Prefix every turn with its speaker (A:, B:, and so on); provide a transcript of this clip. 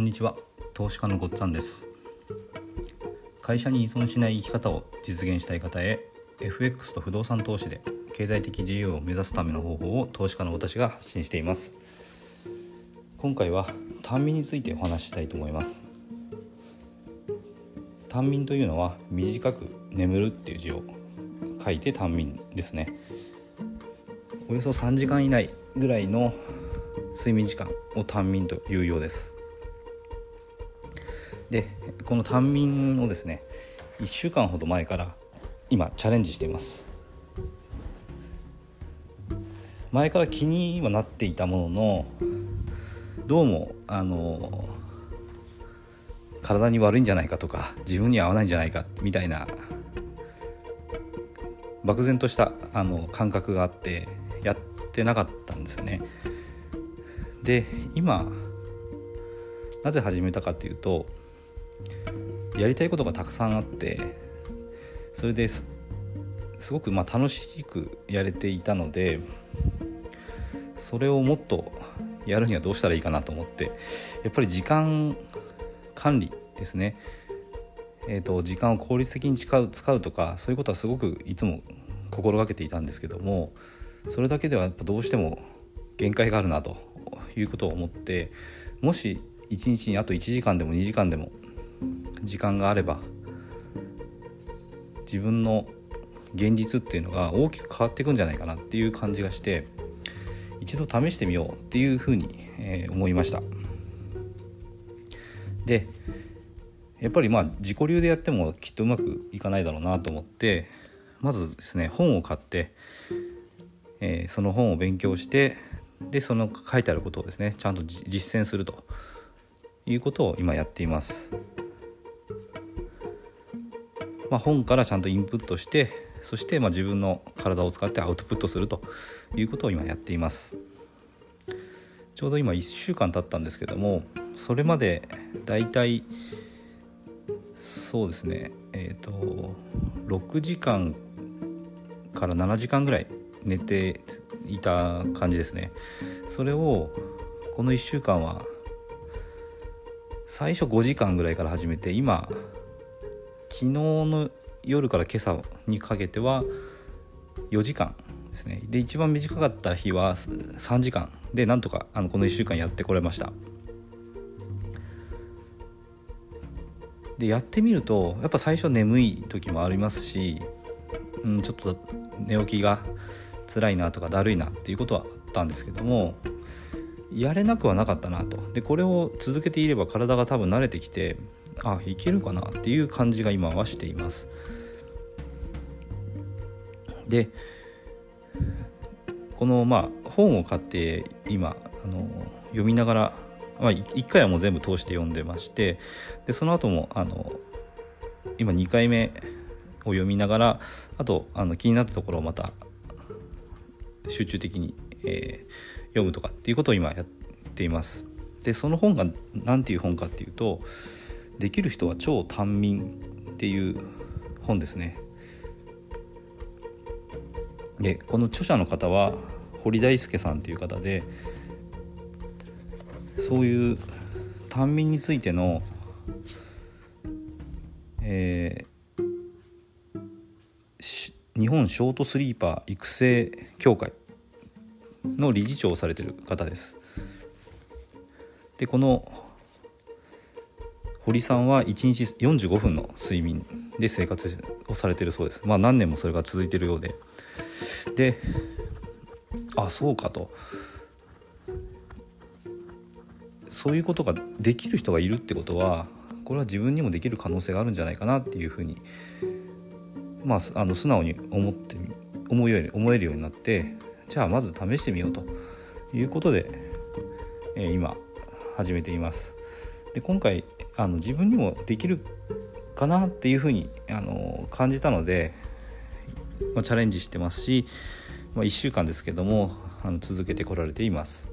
A: こんにちは。投資家のごっつぁんです。会社に依存しない生き方を実現したい方へ FX と不動産投資で経済的自由を目指すための方法を投資家の私が発信しています。今回は短眠についてお話ししたいと思います。短眠というのは短く眠るっていう字を書いて短眠ですね。およそ3時間以内ぐらいの睡眠時間を短眠というようです。でこの短眠をですね1週間ほど前から今チャレンジしています前から気にはなっていたもののどうもあの体に悪いんじゃないかとか自分に合わないんじゃないかみたいな漠然としたあの感覚があってやってなかったんですよね。で今なぜ始めたかというとやりたいことがたくさんあってそれですすごくま楽しくやれていたのでそれをもっとやるにはどうしたらいいかなと思ってやっぱり時間管理ですね。えーと、時間を効率的に使う使うとかそういうことはすごくいつも心がけていたんですけどもそれだけではやっぱどうしても限界があるなということを思ってもし1日にあと1時間でも2時間でも時間があれば自分の現実っていうのが大きく変わっていくんじゃないかなっていう感じがして一度試してみようっていうふうに、え、思いましたでやっぱりまあ自己流でやってもきっとうまくいかないだろうなと思ってまずですね本を買って、え、その本を勉強してでその書いてあることをですねちゃんと実践するということを今やっています。まあ、本からちゃんとインプットしてそしてま自分の体を使ってアウトプットするということを今やっています。ちょうど今1週間経ったんですけどもそれまでだいたいそうですねえっ、ー、と6時間から7時間ぐらい寝ていた感じですね。それをこの1週間は最初5時間ぐらいから始めて今昨日の夜から今朝にかけては4時間ですね。で一番短かった日は3時間でなんとかあのこの1週間やってこれました。でやってみるとやっぱ最初眠い時もありますし、うん、ちょっと寝起きが辛いなとかだるいなっていうことはあったんですけどもやれなくはなかったなと。でこれを続けていれば体が多分慣れてきてあいけるかなっていう感じが今はしています。でこのまあ本を買って今あの読みながら、まあ、1回はもう全部通して読んでましてでその後もあの今2回目を読みながらあとあの気になったところをまた集中的に、えー、読むとかっていうことを今やっています。でその本が何ていう本かっていうとできる人は超短眠っていう本ですねでこの著者の方は堀大輔さんという方でそういう短眠についての、えー、日本ショートスリーパー育成協会の理事長をされてる方です。でこの堀さんは1日45分の睡眠で生活をされてるそうです。まあ何年もそれが続いてるようで。であそうかと。そういうことができる人がいるってことはこれは自分にもできる可能性があるんじゃないかなっていうふうにまああの素直に思って思うように思えるようになってじゃあまず試してみようと。いうことで、えー、今始めています。で今回あの自分にもできるかなっていうふうにあの感じたので、まあ、チャレンジしてますし、まあ、1週間ですけどもあの続けてこられています。